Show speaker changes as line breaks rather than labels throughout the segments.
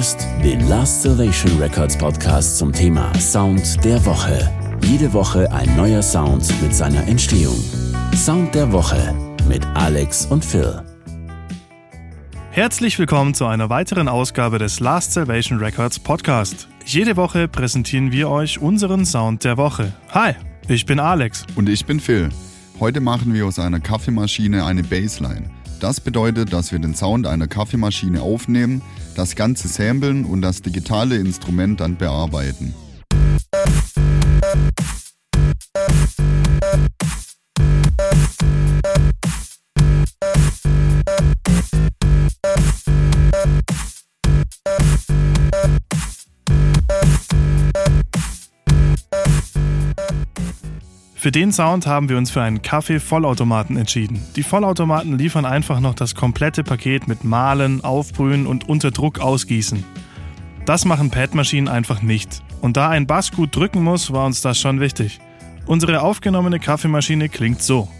hörst den Last Salvation Records Podcast zum Thema Sound der Woche. Jede Woche ein neuer Sound mit seiner Entstehung. Sound der Woche mit Alex und Phil.
Herzlich willkommen zu einer weiteren Ausgabe des Last Salvation Records Podcast. Jede Woche präsentieren wir euch unseren Sound der Woche. Hi, ich bin Alex.
Und ich bin Phil. Heute machen wir aus einer Kaffeemaschine eine Bassline. Das bedeutet, dass wir den Sound einer Kaffeemaschine aufnehmen, das Ganze samplen und das digitale Instrument dann bearbeiten.
Für den Sound haben wir uns für einen Kaffee-Vollautomaten entschieden. Die Vollautomaten liefern einfach noch das komplette Paket mit Mahlen, Aufbrühen und unter Druck ausgießen. Das machen Padmaschinen einfach nicht. Und da ein Bass gut drücken muss, war uns das schon wichtig. Unsere aufgenommene Kaffeemaschine klingt so.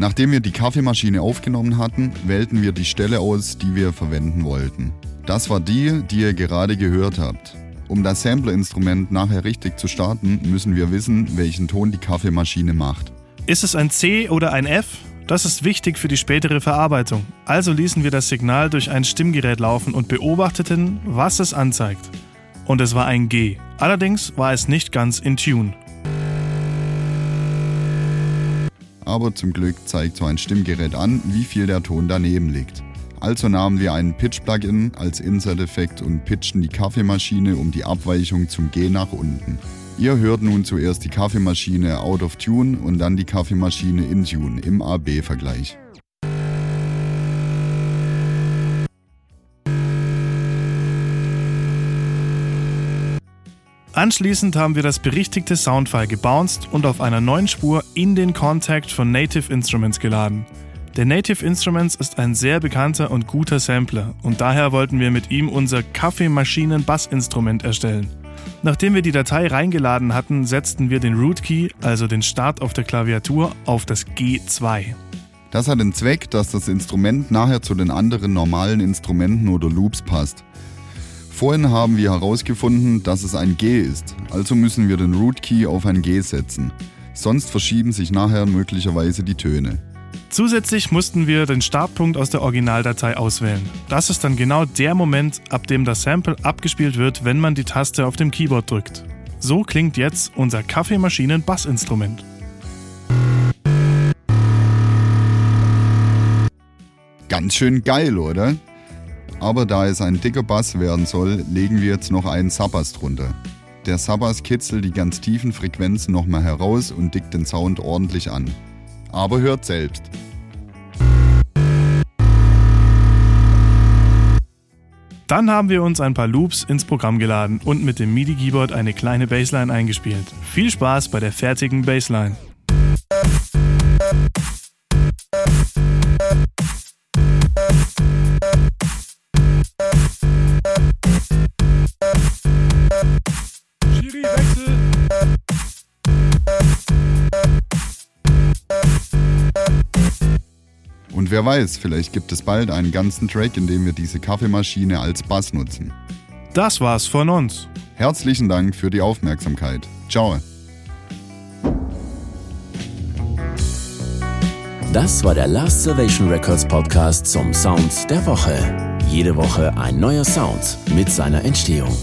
Nachdem wir die Kaffeemaschine aufgenommen hatten, wählten wir die Stelle aus, die wir verwenden wollten. Das war die, die ihr gerade gehört habt. Um das Sampler-Instrument nachher richtig zu starten, müssen wir wissen, welchen Ton die Kaffeemaschine macht.
Ist es ein C oder ein F? Das ist wichtig für die spätere Verarbeitung. Also ließen wir das Signal durch ein Stimmgerät laufen und beobachteten, was es anzeigt. Und es war ein G. Allerdings war es nicht ganz in Tune.
Aber zum Glück zeigt so ein Stimmgerät an, wie viel der Ton daneben liegt. Also nahmen wir einen Pitch-Plugin als Insert-Effekt und pitchten die Kaffeemaschine um die Abweichung zum G nach unten. Ihr hört nun zuerst die Kaffeemaschine out of tune und dann die Kaffeemaschine in tune im AB-Vergleich.
Anschließend haben wir das berichtigte Soundfile gebounced und auf einer neuen Spur in den Contact von Native Instruments geladen. Der Native Instruments ist ein sehr bekannter und guter Sampler und daher wollten wir mit ihm unser Kaffeemaschinen-Bassinstrument erstellen. Nachdem wir die Datei reingeladen hatten, setzten wir den Root Key, also den Start auf der Klaviatur, auf das G2.
Das hat den Zweck, dass das Instrument nachher zu den anderen normalen Instrumenten oder Loops passt. Vorhin haben wir herausgefunden, dass es ein G ist, also müssen wir den Root Key auf ein G setzen. Sonst verschieben sich nachher möglicherweise die Töne.
Zusätzlich mussten wir den Startpunkt aus der Originaldatei auswählen. Das ist dann genau der Moment, ab dem das Sample abgespielt wird, wenn man die Taste auf dem Keyboard drückt. So klingt jetzt unser Kaffeemaschinen-Bassinstrument.
Ganz schön geil, oder? Aber da es ein dicker Bass werden soll, legen wir jetzt noch einen Sabbass drunter. Der Sabbass kitzelt die ganz tiefen Frequenzen nochmal heraus und dickt den Sound ordentlich an. Aber hört selbst.
Dann haben wir uns ein paar Loops ins Programm geladen und mit dem MIDI-Keyboard eine kleine Bassline eingespielt. Viel Spaß bei der fertigen Bassline.
Und wer weiß, vielleicht gibt es bald einen ganzen Track, in dem wir diese Kaffeemaschine als Bass nutzen.
Das war's von uns.
Herzlichen Dank für die Aufmerksamkeit. Ciao.
Das war der Last Salvation Records Podcast zum Sound der Woche. Jede Woche ein neuer Sound mit seiner Entstehung.